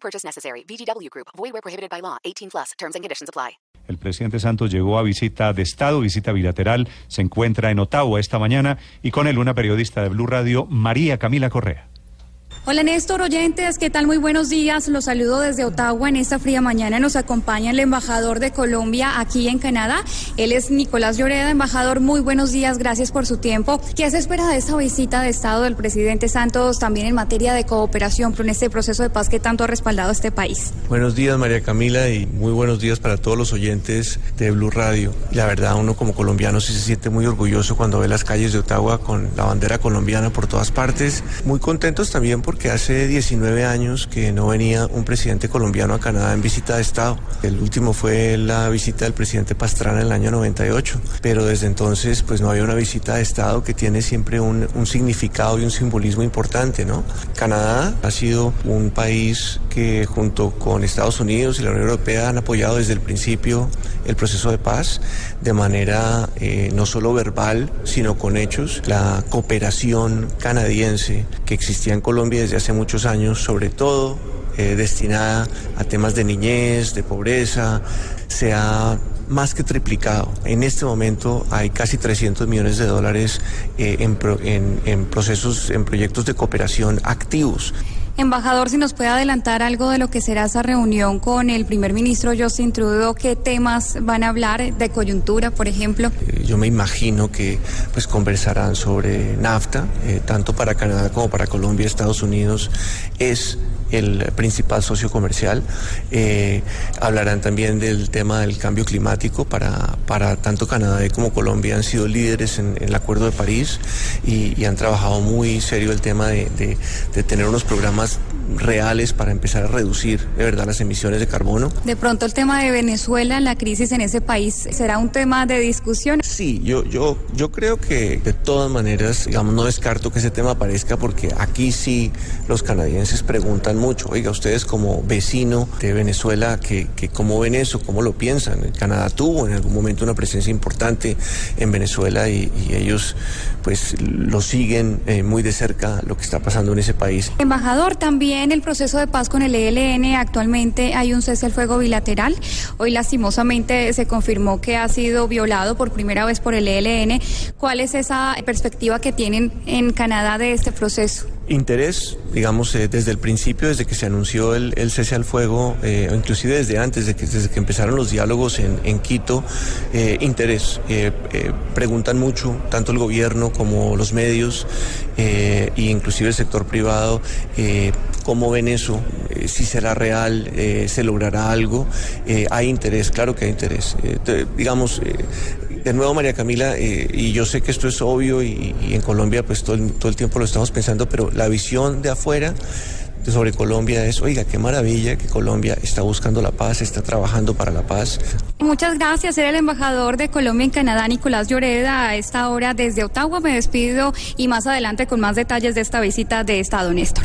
Purchase necessary. VGW Group. Void where prohibited by law. 18 plus. Terms and conditions apply. El presidente Santos llegó a visita de Estado, visita bilateral, se encuentra en Ottawa esta mañana y con él una periodista de Blue Radio, María Camila Correa. Hola Néstor, oyentes, ¿qué tal? Muy buenos días. Los saludo desde Ottawa en esta fría mañana. Nos acompaña el embajador de Colombia aquí en Canadá. Él es Nicolás Lloreda, embajador. Muy buenos días, gracias por su tiempo. ¿Qué se espera de esta visita de Estado del presidente Santos también en materia de cooperación con este proceso de paz que tanto ha respaldado este país? Buenos días, María Camila, y muy buenos días para todos los oyentes de Blue Radio. La verdad, uno como colombiano sí se siente muy orgulloso cuando ve las calles de Ottawa con la bandera colombiana por todas partes. Muy contentos también porque que hace 19 años que no venía un presidente colombiano a Canadá en visita de Estado. El último fue la visita del presidente Pastrana en el año 98, pero desde entonces pues no había una visita de Estado que tiene siempre un, un significado y un simbolismo importante, ¿no? Canadá ha sido un país junto con Estados Unidos y la Unión Europea han apoyado desde el principio el proceso de paz de manera eh, no solo verbal, sino con hechos. La cooperación canadiense que existía en Colombia desde hace muchos años, sobre todo eh, destinada a temas de niñez, de pobreza, se ha más que triplicado. En este momento hay casi 300 millones de dólares eh, en procesos, en proyectos de cooperación activos. Embajador, si nos puede adelantar algo de lo que será esa reunión con el primer ministro Justin Trudeau, ¿qué temas van a hablar de coyuntura, por ejemplo? Eh, yo me imagino que pues conversarán sobre NAFTA, eh, tanto para Canadá como para Colombia, Estados Unidos es el principal socio comercial. Eh, hablarán también del tema del cambio climático. Para, para tanto Canadá como Colombia han sido líderes en, en el Acuerdo de París y, y, han trabajado muy serio el tema de, de, de tener unos programas reales para empezar a reducir de verdad las emisiones de carbono. De pronto el tema de Venezuela, la crisis en ese país, ¿será un tema de discusión? Sí, yo, yo, yo creo que de todas maneras, digamos, no descarto que ese tema aparezca porque aquí sí los canadienses preguntan mucho, oiga, ustedes como vecino de Venezuela, que, que ¿cómo ven eso? ¿Cómo lo piensan? Canadá tuvo en algún momento una presencia importante en Venezuela y, ellos pues lo siguen eh, muy de cerca lo que está pasando en ese país. Embajador, también el proceso de paz con el ELN actualmente hay un cese al fuego bilateral. Hoy lastimosamente se confirmó que ha sido violado por primera vez por el ELN. ¿Cuál es esa perspectiva que tienen en Canadá de este proceso? Interés, digamos, eh, desde el principio, desde que se anunció el, cese al fuego, eh, inclusive desde antes, desde que, desde que empezaron los diálogos en, Quito, eh, interés. preguntan mucho, tanto el gobierno como los medios, e inclusive el sector privado, cómo ven eso, si será real, se logrará algo. hay interés, claro que hay interés. digamos, de nuevo, María Camila, eh, y yo sé que esto es obvio y, en Colombia pues todo el, todo el, tiempo lo estamos pensando, pero la visión de afuera sobre Colombia es, oiga, qué maravilla que Colombia está buscando la paz, está trabajando para la paz. Muchas gracias. Era el embajador de Colombia en Canadá, Nicolás Lloreda, a esta hora desde Ottawa. Me despido y más adelante con más detalles de esta visita de Estado, Néstor.